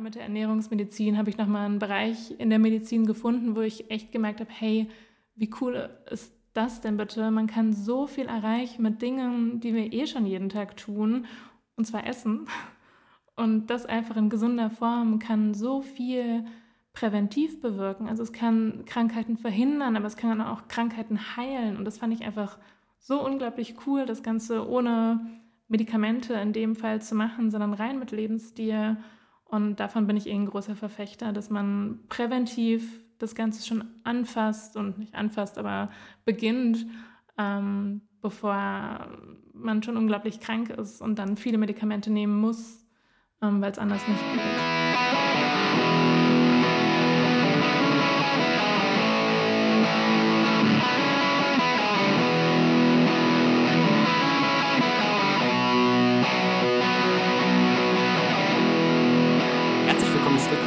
gerade mit der Ernährungsmedizin habe ich nochmal einen Bereich in der Medizin gefunden, wo ich echt gemerkt habe, hey, wie cool ist das denn bitte? Man kann so viel erreichen mit Dingen, die wir eh schon jeden Tag tun, und zwar essen. Und das einfach in gesunder Form kann so viel präventiv bewirken. Also es kann Krankheiten verhindern, aber es kann auch Krankheiten heilen. Und das fand ich einfach so unglaublich cool, das Ganze ohne Medikamente in dem Fall zu machen, sondern rein mit Lebensstil. Und davon bin ich eh ein großer Verfechter, dass man präventiv das Ganze schon anfasst und nicht anfasst, aber beginnt, ähm, bevor man schon unglaublich krank ist und dann viele Medikamente nehmen muss, ähm, weil es anders nicht geht.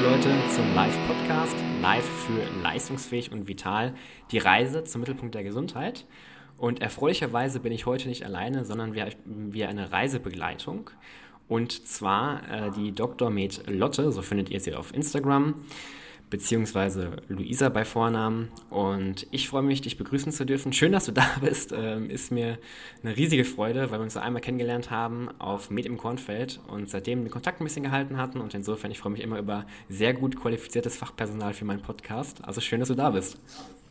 Leute zum Live-Podcast, live für leistungsfähig und vital, die Reise zum Mittelpunkt der Gesundheit. Und erfreulicherweise bin ich heute nicht alleine, sondern wir, wir eine Reisebegleitung. Und zwar äh, die Dr. Med Lotte, so findet ihr sie auf Instagram beziehungsweise Luisa bei Vornamen. Und ich freue mich, dich begrüßen zu dürfen. Schön, dass du da bist. Ähm, ist mir eine riesige Freude, weil wir uns so einmal kennengelernt haben auf Med im Kornfeld und seitdem den Kontakt ein bisschen gehalten hatten. Und insofern, ich freue mich immer über sehr gut qualifiziertes Fachpersonal für meinen Podcast. Also schön, dass du da bist.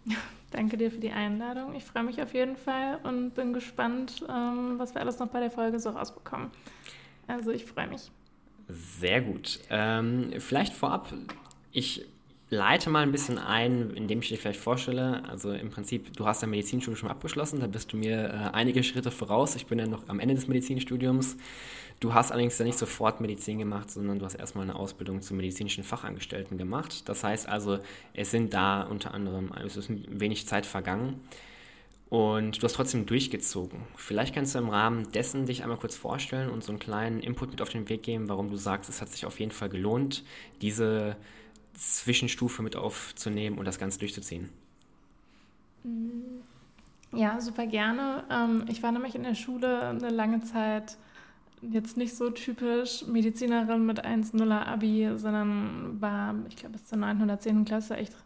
Danke dir für die Einladung. Ich freue mich auf jeden Fall und bin gespannt, ähm, was wir alles noch bei der Folge so rausbekommen. Also ich freue mich. Sehr gut. Ähm, vielleicht vorab, ich leite mal ein bisschen ein, indem ich dir vielleicht vorstelle. Also im Prinzip, du hast dein Medizinstudium schon abgeschlossen, da bist du mir äh, einige Schritte voraus. Ich bin ja noch am Ende des Medizinstudiums. Du hast allerdings ja nicht sofort Medizin gemacht, sondern du hast erstmal eine Ausbildung zum medizinischen Fachangestellten gemacht. Das heißt also, es sind da unter anderem, also es ist wenig Zeit vergangen. Und du hast trotzdem durchgezogen. Vielleicht kannst du im Rahmen dessen dich einmal kurz vorstellen und so einen kleinen Input mit auf den Weg geben, warum du sagst, es hat sich auf jeden Fall gelohnt, diese Zwischenstufe mit aufzunehmen und das Ganze durchzuziehen? Mm, ja, super gerne. Ähm, ich war nämlich in der Schule eine lange Zeit jetzt nicht so typisch Medizinerin mit 1,0er Abi, sondern war, ich glaube, bis zur 910. Klasse echt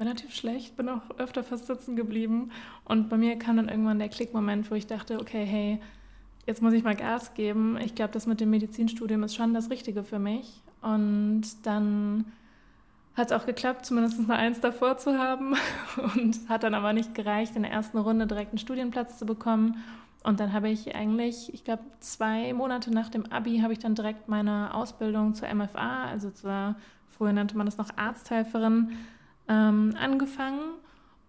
relativ schlecht, bin auch öfter fast sitzen geblieben. Und bei mir kam dann irgendwann der Klickmoment, wo ich dachte, okay, hey, jetzt muss ich mal Gas geben. Ich glaube, das mit dem Medizinstudium ist schon das Richtige für mich. Und dann hat es auch geklappt, zumindest eine Eins davor zu haben und hat dann aber nicht gereicht, in der ersten Runde direkt einen Studienplatz zu bekommen. Und dann habe ich eigentlich, ich glaube, zwei Monate nach dem Abi habe ich dann direkt meine Ausbildung zur MFA, also zur, früher nannte man das noch Arzthelferin, ähm, angefangen.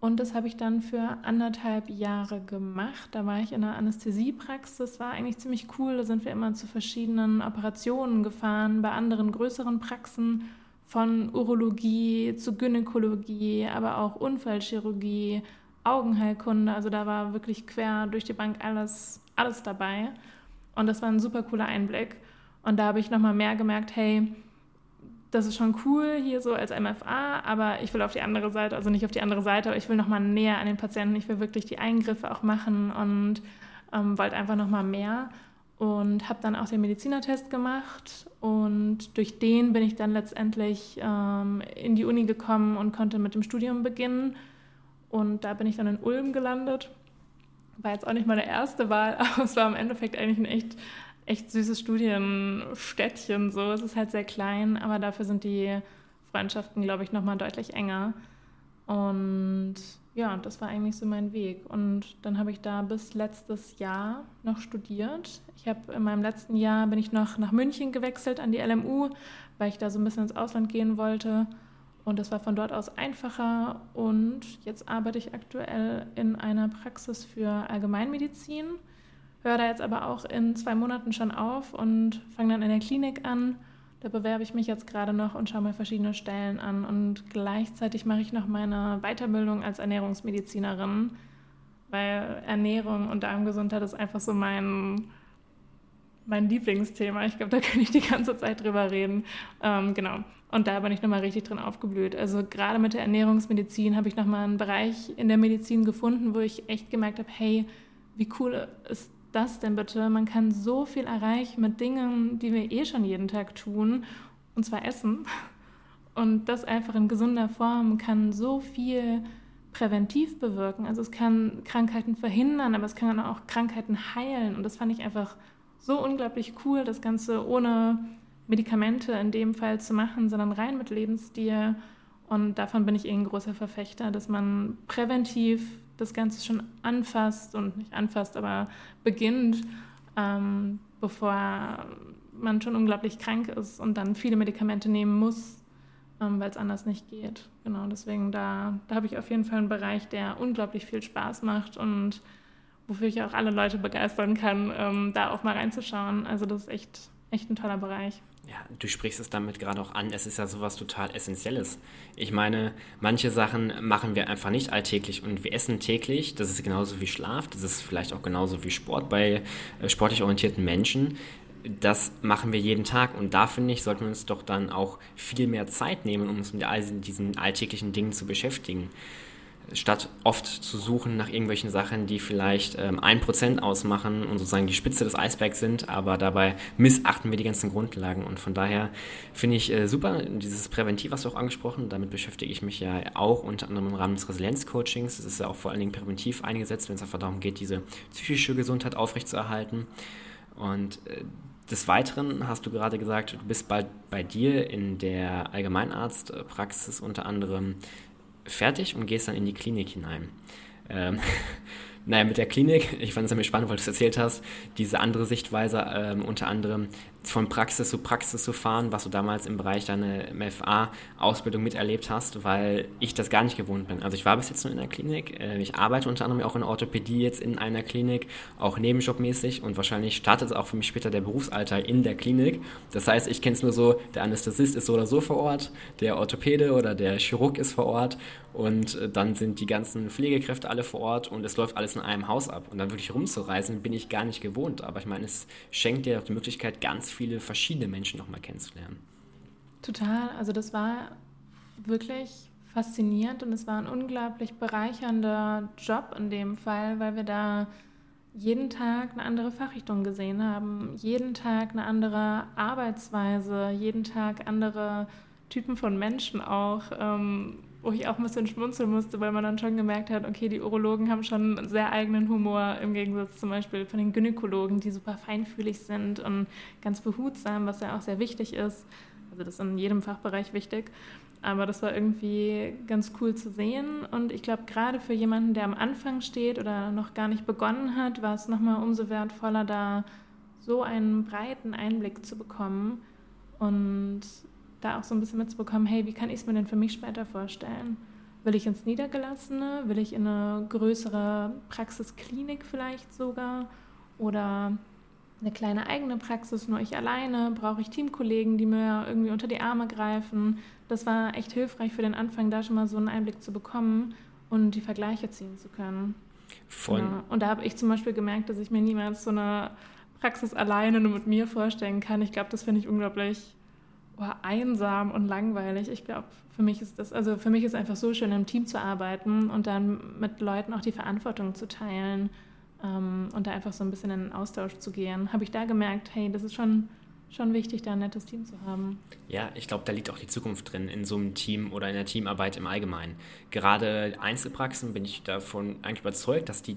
Und das habe ich dann für anderthalb Jahre gemacht. Da war ich in einer Anästhesiepraxis. Das war eigentlich ziemlich cool. Da sind wir immer zu verschiedenen Operationen gefahren, bei anderen größeren Praxen von Urologie zu Gynäkologie, aber auch Unfallchirurgie, Augenheilkunde. Also da war wirklich quer durch die Bank alles, alles dabei. Und das war ein super cooler Einblick. Und da habe ich nochmal mehr gemerkt, hey, das ist schon cool hier so als MFA, aber ich will auf die andere Seite, also nicht auf die andere Seite, aber ich will nochmal näher an den Patienten, ich will wirklich die Eingriffe auch machen und ähm, wollte einfach nochmal mehr und habe dann auch den Medizinertest gemacht und durch den bin ich dann letztendlich ähm, in die Uni gekommen und konnte mit dem Studium beginnen und da bin ich dann in Ulm gelandet. War jetzt auch nicht meine erste Wahl, aber es war im Endeffekt eigentlich ein echt, echt süßes Studienstädtchen. So. Es ist halt sehr klein, aber dafür sind die Freundschaften, glaube ich, nochmal deutlich enger. Und ja, das war eigentlich so mein Weg. Und dann habe ich da bis letztes Jahr noch studiert. Ich habe in meinem letzten Jahr bin ich noch nach München gewechselt an die LMU, weil ich da so ein bisschen ins Ausland gehen wollte. Und das war von dort aus einfacher. Und jetzt arbeite ich aktuell in einer Praxis für Allgemeinmedizin, höre da jetzt aber auch in zwei Monaten schon auf und fange dann in der Klinik an da bewerbe ich mich jetzt gerade noch und schaue mir verschiedene Stellen an. Und gleichzeitig mache ich noch meine Weiterbildung als Ernährungsmedizinerin, weil Ernährung und Darmgesundheit ist einfach so mein, mein Lieblingsthema. Ich glaube, da kann ich die ganze Zeit drüber reden. Ähm, genau. Und da bin ich nochmal richtig drin aufgeblüht. Also gerade mit der Ernährungsmedizin habe ich nochmal einen Bereich in der Medizin gefunden, wo ich echt gemerkt habe, hey, wie cool ist das denn bitte? Man kann so viel erreichen mit Dingen, die wir eh schon jeden Tag tun. und zwar Essen. Und das einfach in gesunder Form kann so viel präventiv bewirken. Also es kann Krankheiten verhindern, aber es kann auch Krankheiten heilen. Und das fand ich einfach so unglaublich cool, das Ganze ohne Medikamente in dem Fall zu machen, sondern rein mit Lebensstil. Und davon bin ich eh ein großer Verfechter, dass man präventiv das Ganze schon anfasst und nicht anfasst, aber beginnt, ähm, bevor man schon unglaublich krank ist und dann viele Medikamente nehmen muss, ähm, weil es anders nicht geht. Genau, deswegen da, da habe ich auf jeden Fall einen Bereich, der unglaublich viel Spaß macht und wofür ich auch alle Leute begeistern kann, ähm, da auch mal reinzuschauen. Also das ist echt, echt ein toller Bereich. Ja, du sprichst es damit gerade auch an. Es ist ja sowas total Essentielles. Ich meine, manche Sachen machen wir einfach nicht alltäglich und wir essen täglich. Das ist genauso wie Schlaf. Das ist vielleicht auch genauso wie Sport bei äh, sportlich orientierten Menschen das machen wir jeden Tag und da finde ich, sollten wir uns doch dann auch viel mehr Zeit nehmen, um uns mit all diesen alltäglichen Dingen zu beschäftigen. Statt oft zu suchen nach irgendwelchen Sachen, die vielleicht ähm, ein Prozent ausmachen und sozusagen die Spitze des Eisbergs sind, aber dabei missachten wir die ganzen Grundlagen. Und von daher finde ich äh, super, dieses Präventiv hast du auch angesprochen, damit beschäftige ich mich ja auch unter anderem im Rahmen des Resilienzcoachings. Das ist ja auch vor allen Dingen präventiv eingesetzt, wenn es einfach darum geht, diese psychische Gesundheit aufrechtzuerhalten. Und äh, des Weiteren hast du gerade gesagt, du bist bald bei dir in der Allgemeinarztpraxis unter anderem fertig und gehst dann in die Klinik hinein. Ähm, naja, mit der Klinik, ich fand es nämlich spannend, weil du es erzählt hast, diese andere Sichtweise, ähm, unter anderem von Praxis zu Praxis zu fahren, was du damals im Bereich deiner MFA-Ausbildung miterlebt hast, weil ich das gar nicht gewohnt bin. Also ich war bis jetzt nur in der Klinik, äh, ich arbeite unter anderem auch in Orthopädie jetzt in einer Klinik, auch nebenjobmäßig und wahrscheinlich startet es auch für mich später der Berufsalltag in der Klinik. Das heißt, ich kenne es nur so, der Anästhesist ist so oder so vor Ort, der Orthopäde oder der Chirurg ist vor Ort und äh, dann sind die ganzen Pflegekräfte alle vor Ort und es läuft alles in einem Haus ab. Und dann wirklich rumzureisen, bin ich gar nicht gewohnt. Aber ich meine, es schenkt dir die Möglichkeit, ganz viele verschiedene Menschen nochmal kennenzulernen. Total. Also das war wirklich faszinierend und es war ein unglaublich bereichernder Job in dem Fall, weil wir da jeden Tag eine andere Fachrichtung gesehen haben, jeden Tag eine andere Arbeitsweise, jeden Tag andere Typen von Menschen auch. Ähm, wo ich auch ein bisschen schmunzeln musste, weil man dann schon gemerkt hat, okay, die Urologen haben schon einen sehr eigenen Humor im Gegensatz zum Beispiel von den Gynäkologen, die super feinfühlig sind und ganz behutsam, was ja auch sehr wichtig ist. Also das ist in jedem Fachbereich wichtig. Aber das war irgendwie ganz cool zu sehen. Und ich glaube, gerade für jemanden, der am Anfang steht oder noch gar nicht begonnen hat, war es nochmal umso wertvoller, da so einen breiten Einblick zu bekommen. Und da auch so ein bisschen mitzubekommen, hey, wie kann ich es mir denn für mich später vorstellen? Will ich ins Niedergelassene? Will ich in eine größere Praxisklinik vielleicht sogar? Oder eine kleine eigene Praxis, nur ich alleine? Brauche ich Teamkollegen, die mir irgendwie unter die Arme greifen? Das war echt hilfreich für den Anfang, da schon mal so einen Einblick zu bekommen und die Vergleiche ziehen zu können. Von genau. Und da habe ich zum Beispiel gemerkt, dass ich mir niemals so eine Praxis alleine nur mit mir vorstellen kann. Ich glaube, das finde ich unglaublich oh, einsam und langweilig. Ich glaube, für mich ist das, also für mich ist einfach so schön, im Team zu arbeiten und dann mit Leuten auch die Verantwortung zu teilen ähm, und da einfach so ein bisschen in den Austausch zu gehen. Habe ich da gemerkt, hey, das ist schon, schon wichtig, da ein nettes Team zu haben. Ja, ich glaube, da liegt auch die Zukunft drin, in so einem Team oder in der Teamarbeit im Allgemeinen. Gerade Einzelpraxen bin ich davon eigentlich überzeugt, dass die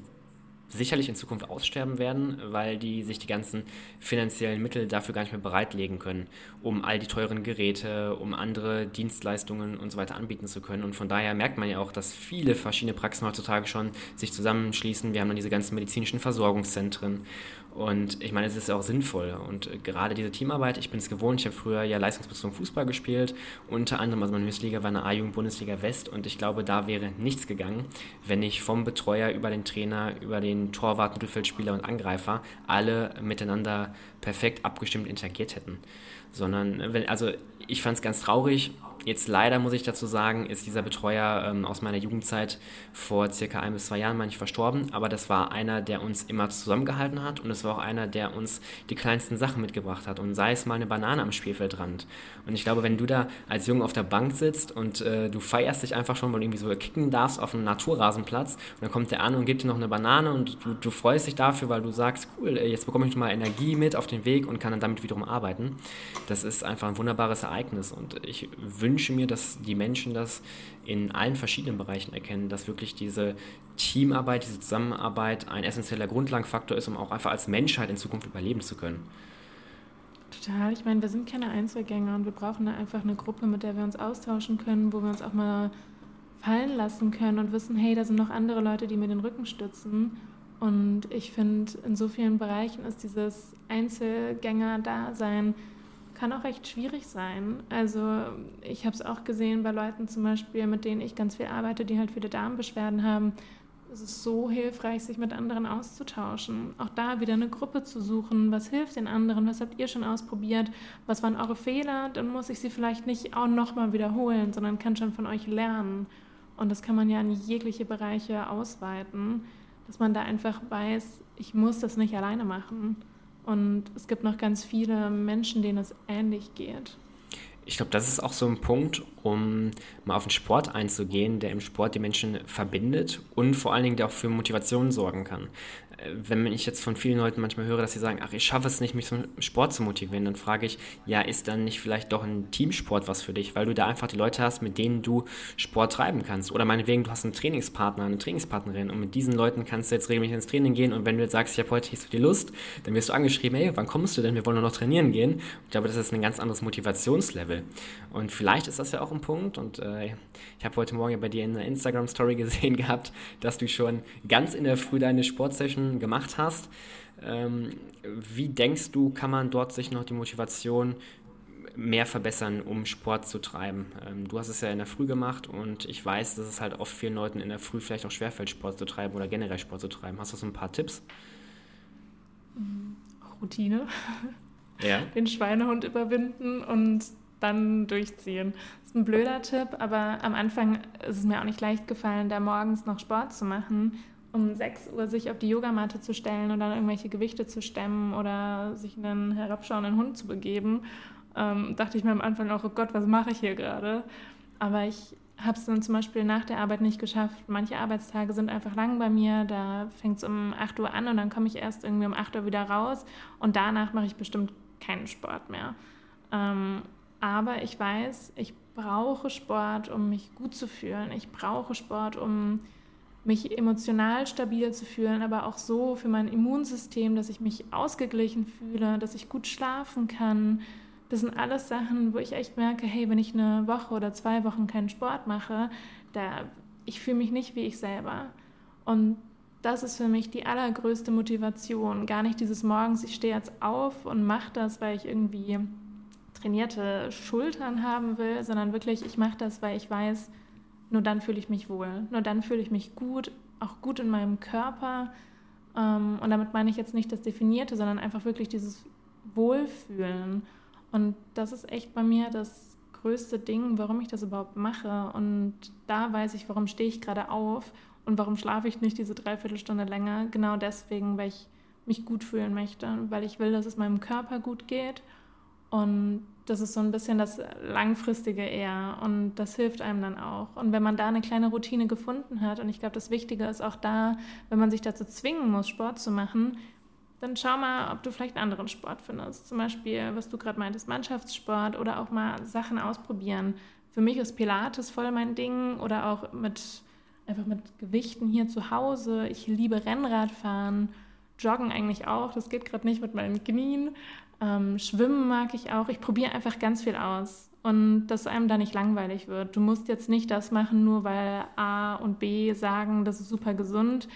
sicherlich in Zukunft aussterben werden, weil die sich die ganzen finanziellen Mittel dafür gar nicht mehr bereitlegen können, um all die teuren Geräte, um andere Dienstleistungen und so weiter anbieten zu können. Und von daher merkt man ja auch, dass viele verschiedene Praxen heutzutage schon sich zusammenschließen. Wir haben dann diese ganzen medizinischen Versorgungszentren und ich meine, es ist auch sinnvoll. Und gerade diese Teamarbeit, ich bin es gewohnt, ich habe früher ja leistungsbezogen Fußball gespielt. Unter anderem, also meine Höchstliga war eine A-Jugend-Bundesliga West. Und ich glaube, da wäre nichts gegangen, wenn ich vom Betreuer über den Trainer, über den Torwart, Mittelfeldspieler und Angreifer alle miteinander perfekt abgestimmt interagiert hätten. Sondern, wenn, also ich fand es ganz traurig, Jetzt leider muss ich dazu sagen, ist dieser Betreuer ähm, aus meiner Jugendzeit vor circa ein bis zwei Jahren manchmal verstorben, aber das war einer, der uns immer zusammengehalten hat und es war auch einer, der uns die kleinsten Sachen mitgebracht hat und sei es mal eine Banane am Spielfeldrand. Und ich glaube, wenn du da als Junge auf der Bank sitzt und äh, du feierst dich einfach schon, weil du irgendwie so kicken darfst auf einem Naturrasenplatz und dann kommt der an und gibt dir noch eine Banane und du, du freust dich dafür, weil du sagst, cool, jetzt bekomme ich mal Energie mit auf den Weg und kann dann damit wiederum arbeiten. Das ist einfach ein wunderbares Ereignis und ich wünsche mir, dass die Menschen das in allen verschiedenen Bereichen erkennen, dass wirklich diese Teamarbeit, diese Zusammenarbeit ein essentieller Grundlagenfaktor ist, um auch einfach als Menschheit in Zukunft überleben zu können. Total. Ich meine, wir sind keine Einzelgänger und wir brauchen da einfach eine Gruppe, mit der wir uns austauschen können, wo wir uns auch mal fallen lassen können und wissen, hey, da sind noch andere Leute, die mir den Rücken stützen. Und ich finde, in so vielen Bereichen ist dieses Einzelgänger-Dasein kann auch recht schwierig sein. Also ich habe es auch gesehen bei Leuten zum Beispiel, mit denen ich ganz viel arbeite, die halt viele Darmbeschwerden haben. Es ist so hilfreich, sich mit anderen auszutauschen. Auch da wieder eine Gruppe zu suchen. Was hilft den anderen? Was habt ihr schon ausprobiert? Was waren eure Fehler? Dann muss ich sie vielleicht nicht auch nochmal wiederholen, sondern kann schon von euch lernen. Und das kann man ja in jegliche Bereiche ausweiten, dass man da einfach weiß, ich muss das nicht alleine machen. Und es gibt noch ganz viele Menschen, denen es ähnlich geht. Ich glaube, das ist auch so ein Punkt, um mal auf den Sport einzugehen, der im Sport die Menschen verbindet und vor allen Dingen der auch für Motivation sorgen kann wenn ich jetzt von vielen Leuten manchmal höre, dass sie sagen, ach, ich schaffe es nicht, mich zum Sport zu motivieren, dann frage ich, ja, ist dann nicht vielleicht doch ein Teamsport was für dich, weil du da einfach die Leute hast, mit denen du Sport treiben kannst. Oder meinetwegen, du hast einen Trainingspartner, eine Trainingspartnerin und mit diesen Leuten kannst du jetzt regelmäßig ins Training gehen und wenn du jetzt sagst, ich habe heute nicht so die Lust, dann wirst du angeschrieben, hey, wann kommst du denn? Wir wollen nur noch trainieren gehen. Ich glaube, das ist ein ganz anderes Motivationslevel. Und vielleicht ist das ja auch ein Punkt und äh, ich habe heute Morgen ja bei dir in einer Instagram-Story gesehen gehabt, dass du schon ganz in der Früh deine Sportsession gemacht hast. Ähm, wie denkst du, kann man dort sich noch die Motivation mehr verbessern, um Sport zu treiben? Ähm, du hast es ja in der Früh gemacht und ich weiß, dass es halt oft vielen Leuten in der Früh vielleicht auch schwerfällt, Sport zu treiben oder generell Sport zu treiben. Hast du so ein paar Tipps? Routine. Ja. Den Schweinehund überwinden und dann durchziehen. Das ist ein blöder Tipp, aber am Anfang ist es mir auch nicht leicht gefallen, da morgens noch Sport zu machen um 6 Uhr sich auf die Yogamatte zu stellen und dann irgendwelche Gewichte zu stemmen oder sich einen herabschauenden Hund zu begeben, ähm, dachte ich mir am Anfang auch, oh Gott, was mache ich hier gerade? Aber ich habe es dann zum Beispiel nach der Arbeit nicht geschafft. Manche Arbeitstage sind einfach lang bei mir. Da fängt es um 8 Uhr an und dann komme ich erst irgendwie um 8 Uhr wieder raus und danach mache ich bestimmt keinen Sport mehr. Ähm, aber ich weiß, ich brauche Sport, um mich gut zu fühlen. Ich brauche Sport, um mich emotional stabil zu fühlen, aber auch so für mein Immunsystem, dass ich mich ausgeglichen fühle, dass ich gut schlafen kann. Das sind alles Sachen, wo ich echt merke, hey, wenn ich eine Woche oder zwei Wochen keinen Sport mache, da ich fühle mich nicht wie ich selber. Und das ist für mich die allergrößte Motivation. Gar nicht dieses Morgens, ich stehe jetzt auf und mache das, weil ich irgendwie trainierte Schultern haben will, sondern wirklich, ich mache das, weil ich weiß, nur dann fühle ich mich wohl. Nur dann fühle ich mich gut, auch gut in meinem Körper. Ähm, und damit meine ich jetzt nicht das Definierte, sondern einfach wirklich dieses Wohlfühlen. Und das ist echt bei mir das größte Ding, warum ich das überhaupt mache. Und da weiß ich, warum stehe ich gerade auf und warum schlafe ich nicht diese Dreiviertelstunde länger. Genau deswegen, weil ich mich gut fühlen möchte, weil ich will, dass es meinem Körper gut geht. Und das ist so ein bisschen das Langfristige eher und das hilft einem dann auch. Und wenn man da eine kleine Routine gefunden hat, und ich glaube, das Wichtige ist auch da, wenn man sich dazu zwingen muss, Sport zu machen, dann schau mal, ob du vielleicht einen anderen Sport findest. Zum Beispiel, was du gerade meintest, Mannschaftssport oder auch mal Sachen ausprobieren. Für mich ist Pilates voll mein Ding oder auch mit einfach mit Gewichten hier zu Hause. Ich liebe Rennradfahren, Joggen eigentlich auch. Das geht gerade nicht mit meinen Knien, ähm, Schwimmen mag ich auch. Ich probiere einfach ganz viel aus und dass einem da nicht langweilig wird. Du musst jetzt nicht das machen, nur weil A und B sagen, das ist super gesund.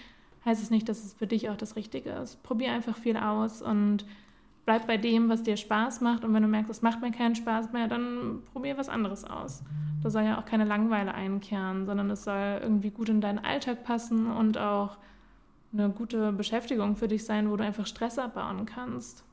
Heißt es nicht, dass es für dich auch das Richtige ist. Probier einfach viel aus und bleib bei dem, was dir Spaß macht. Und wenn du merkst, es macht mir keinen Spaß mehr, dann probier was anderes aus. Da soll ja auch keine Langeweile einkehren, sondern es soll irgendwie gut in deinen Alltag passen und auch eine gute Beschäftigung für dich sein, wo du einfach Stress abbauen kannst.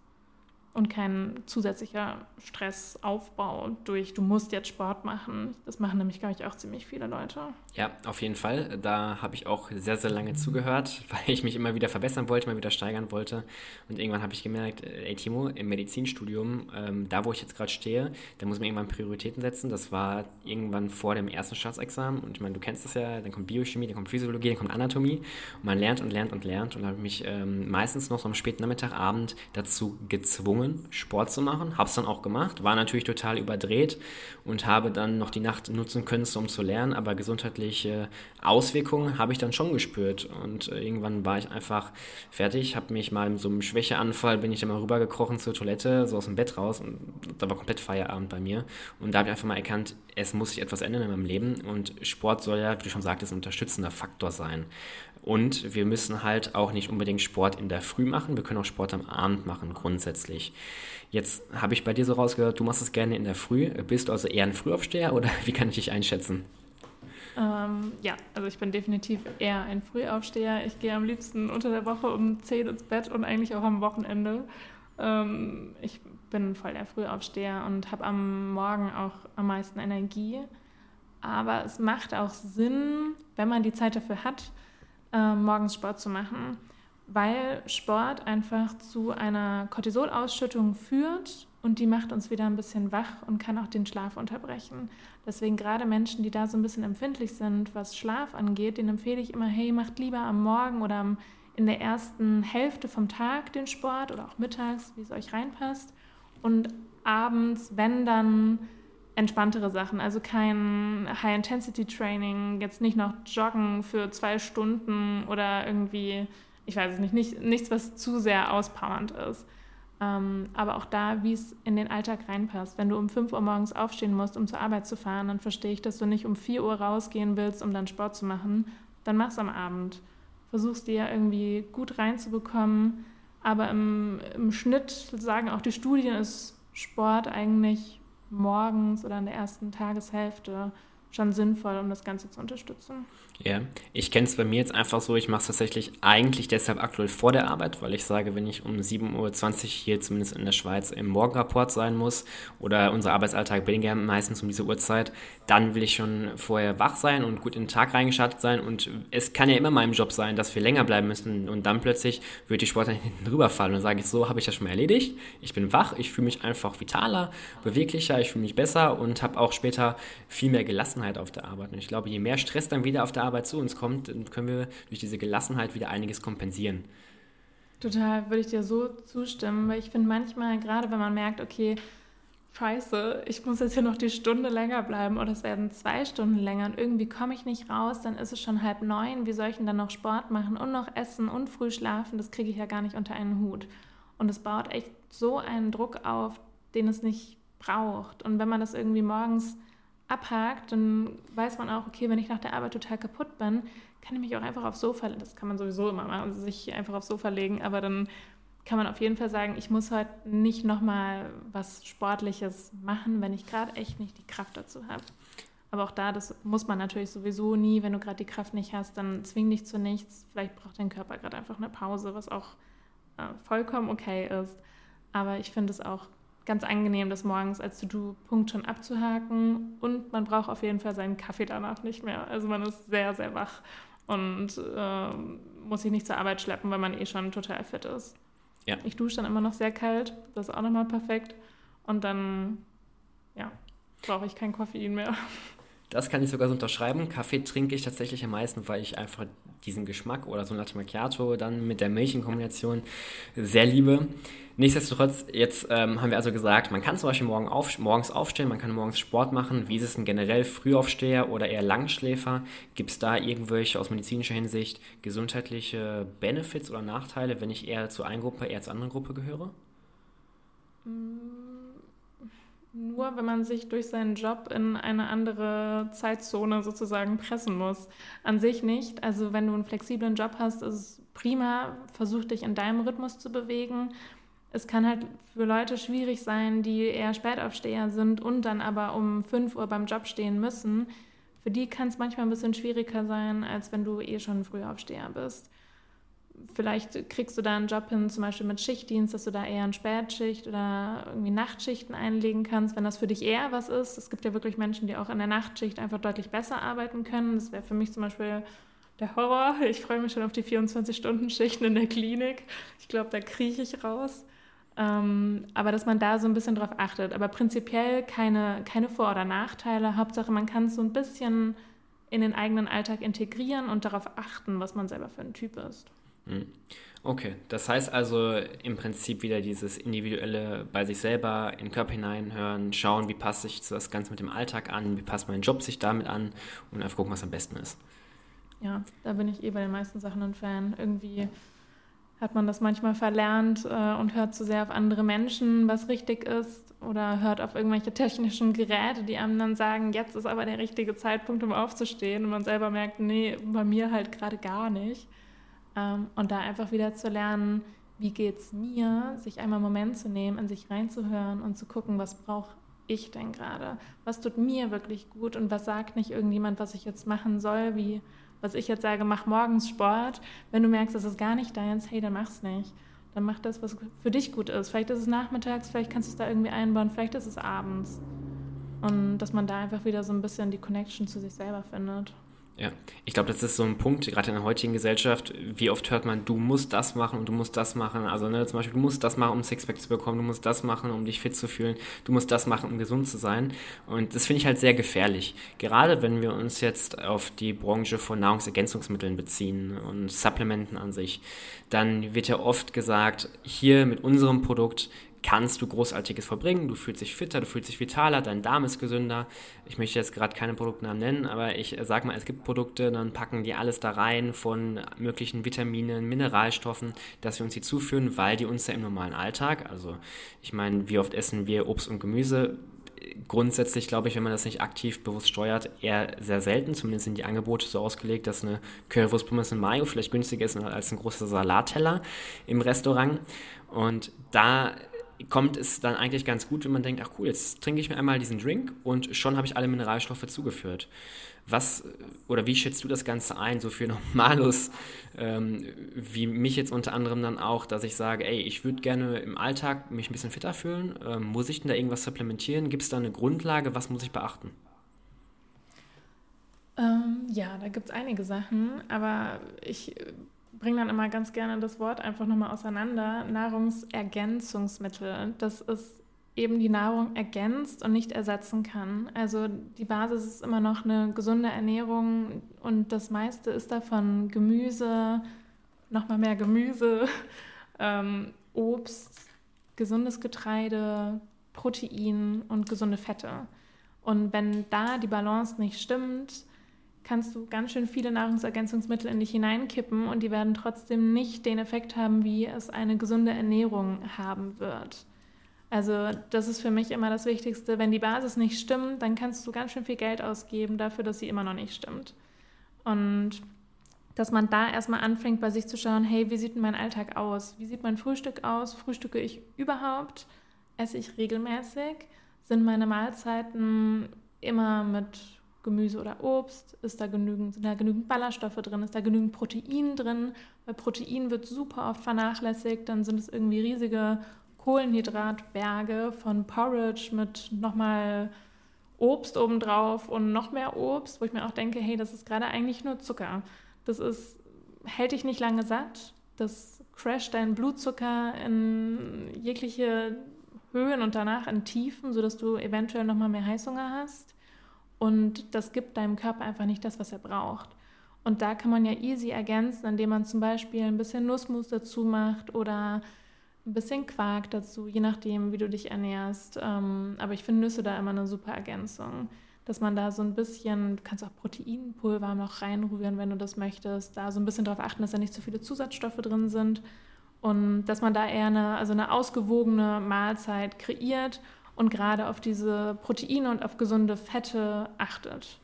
Und kein zusätzlicher Stressaufbau durch, du musst jetzt Sport machen. Das machen nämlich, glaube ich, auch ziemlich viele Leute. Ja, auf jeden Fall. Da habe ich auch sehr, sehr lange zugehört, weil ich mich immer wieder verbessern wollte, immer wieder steigern wollte. Und irgendwann habe ich gemerkt, ey Timo, im Medizinstudium, ähm, da wo ich jetzt gerade stehe, da muss man irgendwann Prioritäten setzen. Das war irgendwann vor dem ersten Staatsexamen. Und ich meine, du kennst das ja, dann kommt Biochemie, dann kommt Physiologie, dann kommt Anatomie. Und man lernt und lernt und lernt. Und da habe ich mich ähm, meistens noch so am späten Nachmittag, Abend dazu gezwungen, gezwungen, Sport zu machen. Habe es dann auch gemacht, war natürlich total überdreht und habe dann noch die Nacht nutzen können, um zu lernen. Aber gesundheitliche Auswirkungen habe ich dann schon gespürt. Und äh, irgendwann war ich einfach fertig, habe mich mal in so einem Schwächeanfall, bin ich dann mal rübergekrochen zur Toilette, so aus dem Bett raus. Und da war komplett Feierabend bei mir. Und da habe ich einfach mal erkannt, es muss sich etwas ändern in meinem Leben. Und Sport soll ja, wie du schon sagtest, ein unterstützender Faktor sein. Und wir müssen halt auch nicht unbedingt Sport in der Früh machen, wir können auch Sport am Abend machen, grundsätzlich. Jetzt habe ich bei dir so rausgehört, du machst es gerne in der Früh. Bist du also eher ein Frühaufsteher oder wie kann ich dich einschätzen? Ähm, ja, also ich bin definitiv eher ein Frühaufsteher. Ich gehe am liebsten unter der Woche um 10 ins Bett und eigentlich auch am Wochenende. Ähm, ich bin voll der Frühaufsteher und habe am Morgen auch am meisten Energie. Aber es macht auch Sinn, wenn man die Zeit dafür hat, äh, morgens Sport zu machen, weil Sport einfach zu einer Cortisolausschüttung führt und die macht uns wieder ein bisschen wach und kann auch den Schlaf unterbrechen. Deswegen gerade Menschen, die da so ein bisschen empfindlich sind, was Schlaf angeht, denen empfehle ich immer, hey, macht lieber am Morgen oder am, in der ersten Hälfte vom Tag den Sport oder auch mittags, wie es euch reinpasst. Und abends, wenn dann entspanntere Sachen, also kein High-Intensity-Training, jetzt nicht noch Joggen für zwei Stunden oder irgendwie, ich weiß es nicht, nicht nichts, was zu sehr auspowernd ist. Ähm, aber auch da, wie es in den Alltag reinpasst. Wenn du um 5 Uhr morgens aufstehen musst, um zur Arbeit zu fahren, dann verstehe ich, dass du nicht um 4 Uhr rausgehen willst, um dann Sport zu machen. Dann mach's am Abend. Versuchst dir irgendwie gut reinzubekommen. Aber im, im Schnitt sagen auch die Studien, ist Sport eigentlich morgens oder in der ersten Tageshälfte schon sinnvoll, um das Ganze zu unterstützen. Ja, ich kenne es bei mir jetzt einfach so, ich mache es tatsächlich eigentlich deshalb aktuell vor der Arbeit, weil ich sage, wenn ich um 7.20 Uhr hier zumindest in der Schweiz im Morgenrapport sein muss oder unser Arbeitsalltag bin ja meistens um diese Uhrzeit, dann will ich schon vorher wach sein und gut in den Tag reingeschaltet sein und es kann ja immer meinem Job sein, dass wir länger bleiben müssen und dann plötzlich wird die Sportler hinten drüber fallen und sage ich, so habe ich das schon mal erledigt, ich bin wach, ich fühle mich einfach vitaler, beweglicher, ich fühle mich besser und habe auch später viel mehr Gelassenheit auf der Arbeit und ich glaube, je mehr Stress dann wieder auf der Arbeit zu uns kommt, dann können wir durch diese Gelassenheit wieder einiges kompensieren. Total, würde ich dir so zustimmen, weil ich finde manchmal, gerade wenn man merkt, okay, scheiße, ich muss jetzt hier noch die Stunde länger bleiben oder es werden zwei Stunden länger und irgendwie komme ich nicht raus, dann ist es schon halb neun, wie soll ich denn dann noch Sport machen und noch essen und früh schlafen, das kriege ich ja gar nicht unter einen Hut. Und es baut echt so einen Druck auf, den es nicht braucht. Und wenn man das irgendwie morgens abhakt, dann weiß man auch, okay, wenn ich nach der Arbeit total kaputt bin, kann ich mich auch einfach aufs Sofa, das kann man sowieso immer machen, sich einfach aufs Sofa legen, aber dann kann man auf jeden Fall sagen, ich muss heute nicht nochmal was Sportliches machen, wenn ich gerade echt nicht die Kraft dazu habe. Aber auch da, das muss man natürlich sowieso nie. Wenn du gerade die Kraft nicht hast, dann zwing dich zu nichts. Vielleicht braucht dein Körper gerade einfach eine Pause, was auch äh, vollkommen okay ist. Aber ich finde es auch ganz angenehm, das morgens als To-Do-Punkt schon abzuhaken. Und man braucht auf jeden Fall seinen Kaffee danach nicht mehr. Also man ist sehr, sehr wach und äh, muss sich nicht zur Arbeit schleppen, weil man eh schon total fit ist. Ja. Ich dusche dann immer noch sehr kalt, das ist auch nochmal perfekt. Und dann, ja, brauche ich kein Koffein mehr. Das kann ich sogar so unterschreiben. Kaffee trinke ich tatsächlich am meisten, weil ich einfach diesen Geschmack oder so ein Latte Macchiato dann mit der Milch in Kombination sehr liebe. Nichtsdestotrotz, jetzt ähm, haben wir also gesagt, man kann zum Beispiel morgen auf, morgens aufstehen, man kann morgens Sport machen. Wie ist es denn generell Frühaufsteher oder eher Langschläfer? Gibt es da irgendwelche aus medizinischer Hinsicht gesundheitliche Benefits oder Nachteile, wenn ich eher zur einen Gruppe, eher zur anderen Gruppe gehöre? Mm nur, wenn man sich durch seinen Job in eine andere Zeitzone sozusagen pressen muss. An sich nicht. Also wenn du einen flexiblen Job hast, ist es prima. Versuch dich in deinem Rhythmus zu bewegen. Es kann halt für Leute schwierig sein, die eher Spätaufsteher sind und dann aber um 5 Uhr beim Job stehen müssen. Für die kann es manchmal ein bisschen schwieriger sein, als wenn du eh schon ein Frühaufsteher bist. Vielleicht kriegst du da einen Job hin, zum Beispiel mit Schichtdienst, dass du da eher eine Spätschicht oder irgendwie Nachtschichten einlegen kannst, wenn das für dich eher was ist. Es gibt ja wirklich Menschen, die auch in der Nachtschicht einfach deutlich besser arbeiten können. Das wäre für mich zum Beispiel der Horror. Ich freue mich schon auf die 24-Stunden-Schichten in der Klinik. Ich glaube, da krieche ich raus. Ähm, aber dass man da so ein bisschen drauf achtet. Aber prinzipiell keine, keine Vor- oder Nachteile. Hauptsache, man kann es so ein bisschen in den eigenen Alltag integrieren und darauf achten, was man selber für ein Typ ist. Hm. Okay, das heißt also im Prinzip wieder dieses individuelle bei sich selber in den Körper hineinhören, schauen, wie passt sich das Ganze mit dem Alltag an, wie passt mein Job sich damit an und einfach gucken, was am besten ist. Ja, da bin ich eh bei den meisten Sachen ein Fan. Irgendwie hat man das manchmal verlernt äh, und hört zu sehr auf andere Menschen, was richtig ist, oder hört auf irgendwelche technischen Geräte, die einem dann sagen, jetzt ist aber der richtige Zeitpunkt, um aufzustehen, und man selber merkt, nee, bei mir halt gerade gar nicht. Ähm, und da einfach wieder zu lernen, wie geht es mir, sich einmal einen Moment zu nehmen, in sich reinzuhören und zu gucken, was brauche ich denn gerade? Was tut mir wirklich gut und was sagt nicht irgendjemand, was ich jetzt machen soll, wie was ich jetzt sage, mach morgens Sport. Wenn du merkst, das ist gar nicht deins, hey, dann mach's nicht. Dann mach das, was für dich gut ist. Vielleicht ist es nachmittags, vielleicht kannst du es da irgendwie einbauen, vielleicht ist es abends. Und dass man da einfach wieder so ein bisschen die Connection zu sich selber findet. Ja, ich glaube, das ist so ein Punkt, gerade in der heutigen Gesellschaft, wie oft hört man, du musst das machen und du musst das machen. Also ne, zum Beispiel, du musst das machen, um Sixpack zu bekommen, du musst das machen, um dich fit zu fühlen, du musst das machen, um gesund zu sein. Und das finde ich halt sehr gefährlich. Gerade wenn wir uns jetzt auf die Branche von Nahrungsergänzungsmitteln beziehen und Supplementen an sich, dann wird ja oft gesagt, hier mit unserem Produkt kannst du Großartiges verbringen. Du fühlst dich fitter, du fühlst dich vitaler, dein Darm ist gesünder. Ich möchte jetzt gerade keine Produktnamen nennen, aber ich sag mal, es gibt Produkte, dann packen die alles da rein von möglichen Vitaminen, Mineralstoffen, dass wir uns die zuführen, weil die uns ja im normalen Alltag, also ich meine, wie oft essen wir Obst und Gemüse? grundsätzlich glaube ich, wenn man das nicht aktiv bewusst steuert, eher sehr selten. Zumindest sind die Angebote so ausgelegt, dass eine Currywurst in Mayo vielleicht günstiger ist als ein großer Salatteller im Restaurant. Und da kommt es dann eigentlich ganz gut, wenn man denkt, ach cool, jetzt trinke ich mir einmal diesen Drink und schon habe ich alle Mineralstoffe zugeführt. Was oder wie schätzt du das Ganze ein, so für Normalos, ähm, wie mich jetzt unter anderem dann auch, dass ich sage, ey, ich würde gerne im Alltag mich ein bisschen fitter fühlen, ähm, muss ich denn da irgendwas supplementieren? Gibt es da eine Grundlage, was muss ich beachten? Ähm, ja, da gibt es einige Sachen, aber ich bringe dann immer ganz gerne das Wort einfach nochmal auseinander. Nahrungsergänzungsmittel. Das ist eben die Nahrung ergänzt und nicht ersetzen kann. Also die Basis ist immer noch eine gesunde Ernährung und das meiste ist davon Gemüse, nochmal mehr Gemüse, ähm, Obst, gesundes Getreide, Protein und gesunde Fette. Und wenn da die Balance nicht stimmt, kannst du ganz schön viele Nahrungsergänzungsmittel in dich hineinkippen und die werden trotzdem nicht den Effekt haben, wie es eine gesunde Ernährung haben wird. Also das ist für mich immer das Wichtigste. Wenn die Basis nicht stimmt, dann kannst du ganz schön viel Geld ausgeben dafür, dass sie immer noch nicht stimmt. Und dass man da erstmal anfängt, bei sich zu schauen, hey, wie sieht mein Alltag aus? Wie sieht mein Frühstück aus? Frühstücke ich überhaupt? Esse ich regelmäßig? Sind meine Mahlzeiten immer mit Gemüse oder Obst? Ist da genügend, sind da genügend Ballaststoffe drin? Ist da genügend Protein drin? Weil Protein wird super oft vernachlässigt. Dann sind es irgendwie riesige Kohlenhydratberge von Porridge mit nochmal Obst obendrauf und noch mehr Obst, wo ich mir auch denke, hey, das ist gerade eigentlich nur Zucker. Das ist, hält dich nicht lange satt. Das crasht deinen Blutzucker in jegliche Höhen und danach in Tiefen, sodass du eventuell nochmal mehr Heißhunger hast. Und das gibt deinem Körper einfach nicht das, was er braucht. Und da kann man ja easy ergänzen, indem man zum Beispiel ein bisschen Nussmus dazu macht oder ein bisschen Quark dazu, je nachdem, wie du dich ernährst. Ähm, aber ich finde Nüsse da immer eine super Ergänzung. Dass man da so ein bisschen, du kannst auch Proteinpulver noch reinrühren, wenn du das möchtest. Da so ein bisschen darauf achten, dass da nicht so viele Zusatzstoffe drin sind. Und dass man da eher eine, also eine ausgewogene Mahlzeit kreiert und gerade auf diese Proteine und auf gesunde Fette achtet.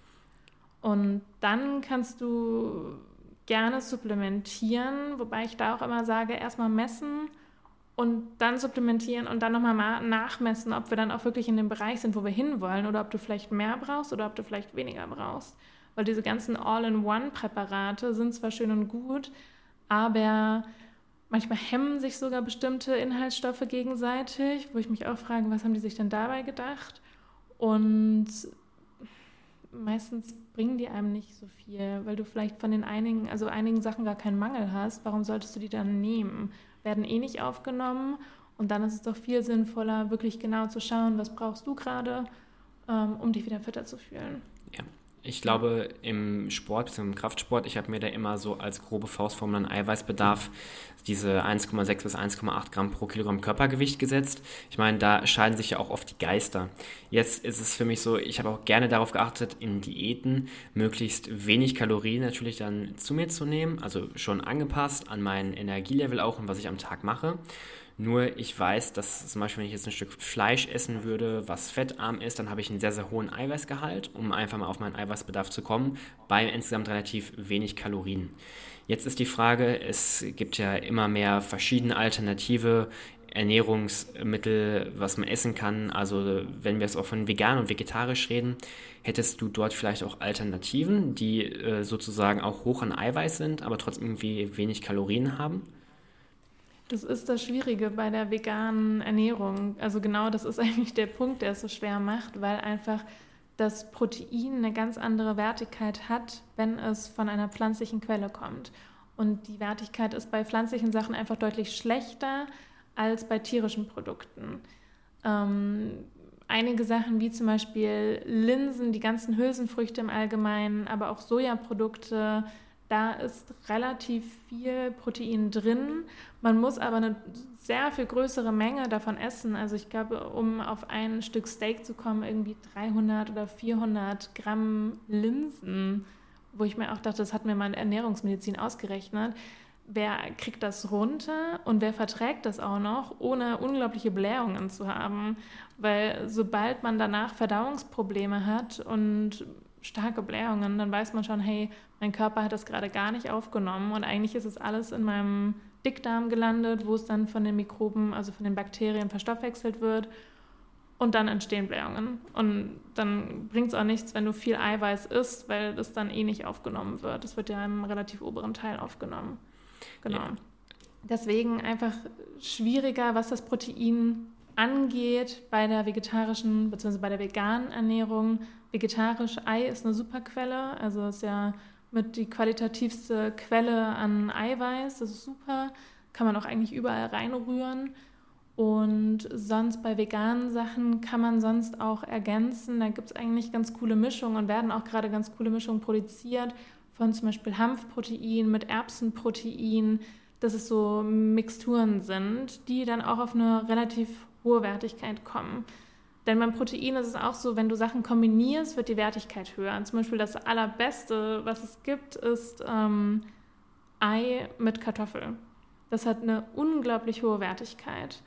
Und dann kannst du gerne supplementieren, wobei ich da auch immer sage, erstmal messen und dann supplementieren und dann nochmal nachmessen, ob wir dann auch wirklich in dem Bereich sind, wo wir hinwollen oder ob du vielleicht mehr brauchst oder ob du vielleicht weniger brauchst. Weil diese ganzen All-in-One-Präparate sind zwar schön und gut, aber manchmal hemmen sich sogar bestimmte Inhaltsstoffe gegenseitig, wo ich mich auch frage, was haben die sich denn dabei gedacht? Und meistens bringen die einem nicht so viel, weil du vielleicht von den einigen, also einigen Sachen gar keinen Mangel hast. Warum solltest du die dann nehmen? Werden eh nicht aufgenommen und dann ist es doch viel sinnvoller, wirklich genau zu schauen, was brauchst du gerade, ähm, um dich wieder fitter zu fühlen. Ja. Ich glaube, im Sport, im Kraftsport, ich habe mir da immer so als grobe Faustformel einen Eiweißbedarf diese 1,6 bis 1,8 Gramm pro Kilogramm Körpergewicht gesetzt. Ich meine, da scheiden sich ja auch oft die Geister. Jetzt ist es für mich so, ich habe auch gerne darauf geachtet, in Diäten möglichst wenig Kalorien natürlich dann zu mir zu nehmen, also schon angepasst an mein Energielevel auch und was ich am Tag mache. Nur ich weiß, dass zum Beispiel, wenn ich jetzt ein Stück Fleisch essen würde, was fettarm ist, dann habe ich einen sehr, sehr hohen Eiweißgehalt, um einfach mal auf meinen Eiweißbedarf zu kommen, bei insgesamt relativ wenig Kalorien. Jetzt ist die Frage, es gibt ja immer mehr verschiedene alternative Ernährungsmittel, was man essen kann. Also wenn wir es auch von vegan und vegetarisch reden, hättest du dort vielleicht auch Alternativen, die äh, sozusagen auch hoch an Eiweiß sind, aber trotzdem irgendwie wenig Kalorien haben? Das ist das Schwierige bei der veganen Ernährung. Also genau das ist eigentlich der Punkt, der es so schwer macht, weil einfach das Protein eine ganz andere Wertigkeit hat, wenn es von einer pflanzlichen Quelle kommt. Und die Wertigkeit ist bei pflanzlichen Sachen einfach deutlich schlechter als bei tierischen Produkten. Ähm, einige Sachen wie zum Beispiel Linsen, die ganzen Hülsenfrüchte im Allgemeinen, aber auch Sojaprodukte, da ist relativ viel Protein drin. Man muss aber eine sehr viel größere Menge davon essen. Also ich glaube, um auf ein Stück Steak zu kommen, irgendwie 300 oder 400 Gramm Linsen, wo ich mir auch dachte, das hat mir meine Ernährungsmedizin ausgerechnet. Wer kriegt das runter und wer verträgt das auch noch, ohne unglaubliche Blähungen zu haben? Weil sobald man danach Verdauungsprobleme hat und starke Blähungen, dann weiß man schon, hey, mein Körper hat das gerade gar nicht aufgenommen und eigentlich ist es alles in meinem Dickdarm gelandet, wo es dann von den Mikroben, also von den Bakterien verstoffwechselt wird und dann entstehen Blähungen. Und dann bringt es auch nichts, wenn du viel Eiweiß isst, weil das dann eh nicht aufgenommen wird. Das wird ja im relativ oberen Teil aufgenommen. Genau. Ja. Deswegen einfach schwieriger, was das Protein angeht bei der vegetarischen bzw. bei der veganen Ernährung. Vegetarisch Ei ist eine super Quelle, also ist ja mit die qualitativste Quelle an Eiweiß, das ist super, kann man auch eigentlich überall reinrühren. Und sonst bei veganen Sachen kann man sonst auch ergänzen. Da gibt es eigentlich ganz coole Mischungen und werden auch gerade ganz coole Mischungen produziert von zum Beispiel Hanfprotein mit Erbsenprotein, dass es so Mixturen sind, die dann auch auf eine relativ hohe Wertigkeit kommen. Denn beim Protein ist es auch so, wenn du Sachen kombinierst, wird die Wertigkeit höher. zum Beispiel das Allerbeste, was es gibt, ist ähm, Ei mit Kartoffel. Das hat eine unglaublich hohe Wertigkeit.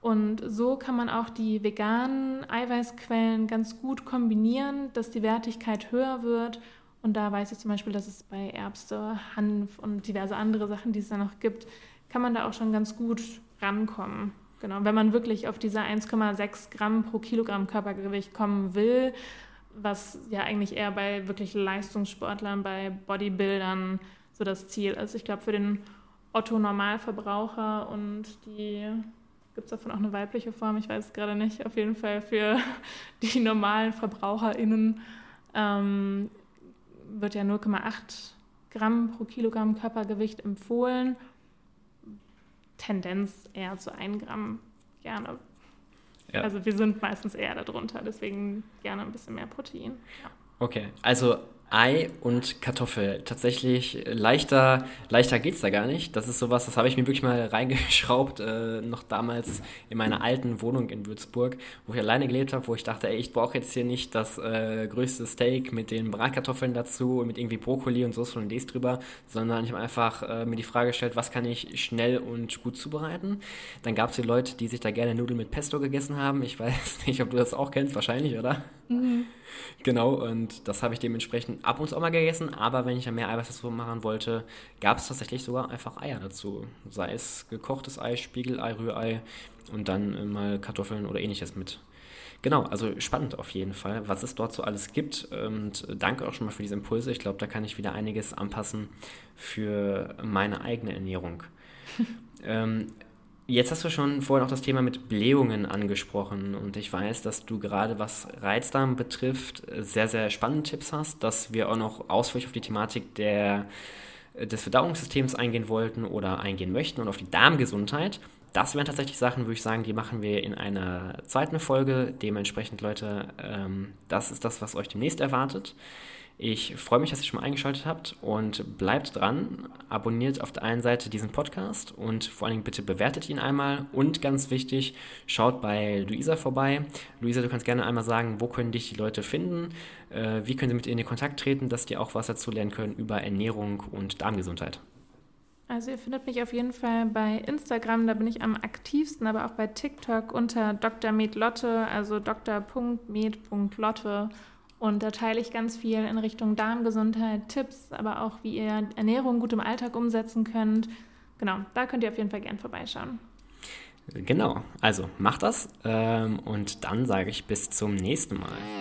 Und so kann man auch die veganen Eiweißquellen ganz gut kombinieren, dass die Wertigkeit höher wird. Und da weiß ich zum Beispiel, dass es bei Erbste, Hanf und diverse andere Sachen, die es da noch gibt, kann man da auch schon ganz gut rankommen. Genau, wenn man wirklich auf diese 1,6 Gramm pro Kilogramm Körpergewicht kommen will, was ja eigentlich eher bei wirklich Leistungssportlern, bei Bodybuildern so das Ziel ist. Ich glaube, für den Otto-Normalverbraucher und die, gibt es davon auch eine weibliche Form? Ich weiß es gerade nicht. Auf jeden Fall für die normalen VerbraucherInnen ähm, wird ja 0,8 Gramm pro Kilogramm Körpergewicht empfohlen. Tendenz eher zu 1 Gramm gerne. Ja. Also wir sind meistens eher darunter, deswegen gerne ein bisschen mehr Protein. Ja. Okay, also Ei und Kartoffel. Tatsächlich leichter, leichter geht es da gar nicht. Das ist sowas, das habe ich mir wirklich mal reingeschraubt, äh, noch damals in meiner alten Wohnung in Würzburg, wo ich alleine gelebt habe, wo ich dachte, ey, ich brauche jetzt hier nicht das äh, größte Steak mit den Bratkartoffeln dazu und mit irgendwie Brokkoli und Soße Hollandaise drüber, sondern ich habe einfach äh, mir die Frage gestellt, was kann ich schnell und gut zubereiten. Dann gab es die Leute, die sich da gerne Nudeln mit Pesto gegessen haben. Ich weiß nicht, ob du das auch kennst, wahrscheinlich, oder? Mhm. Genau, und das habe ich dementsprechend ab und zu auch mal gegessen, aber wenn ich ja mehr Eiweiß dazu machen wollte, gab es tatsächlich sogar einfach Eier dazu. Sei es gekochtes Ei, Spiegelei, Rührei und dann mal Kartoffeln oder ähnliches mit Genau, also spannend auf jeden Fall, was es dort so alles gibt. Und danke auch schon mal für diese Impulse. Ich glaube, da kann ich wieder einiges anpassen für meine eigene Ernährung. ähm, Jetzt hast du schon vorher noch das Thema mit Blähungen angesprochen und ich weiß, dass du gerade was Reizdarm betrifft sehr, sehr spannende Tipps hast, dass wir auch noch ausführlich auf die Thematik der, des Verdauungssystems eingehen wollten oder eingehen möchten und auf die Darmgesundheit. Das wären tatsächlich Sachen, würde ich sagen, die machen wir in einer zweiten Folge. Dementsprechend, Leute, ähm, das ist das, was euch demnächst erwartet. Ich freue mich, dass ihr schon mal eingeschaltet habt und bleibt dran. Abonniert auf der einen Seite diesen Podcast und vor allen Dingen bitte bewertet ihn einmal. Und ganz wichtig, schaut bei Luisa vorbei. Luisa, du kannst gerne einmal sagen, wo können dich die Leute finden? Äh, wie können sie mit dir in Kontakt treten, dass die auch was dazu lernen können über Ernährung und Darmgesundheit? Also ihr findet mich auf jeden Fall bei Instagram, da bin ich am aktivsten, aber auch bei TikTok unter Dr. Lotte, also dr.med.lotte. Und da teile ich ganz viel in Richtung Darmgesundheit, Tipps, aber auch wie ihr Ernährung gut im Alltag umsetzen könnt. Genau, da könnt ihr auf jeden Fall gern vorbeischauen. Genau, also macht das ähm, und dann sage ich bis zum nächsten Mal.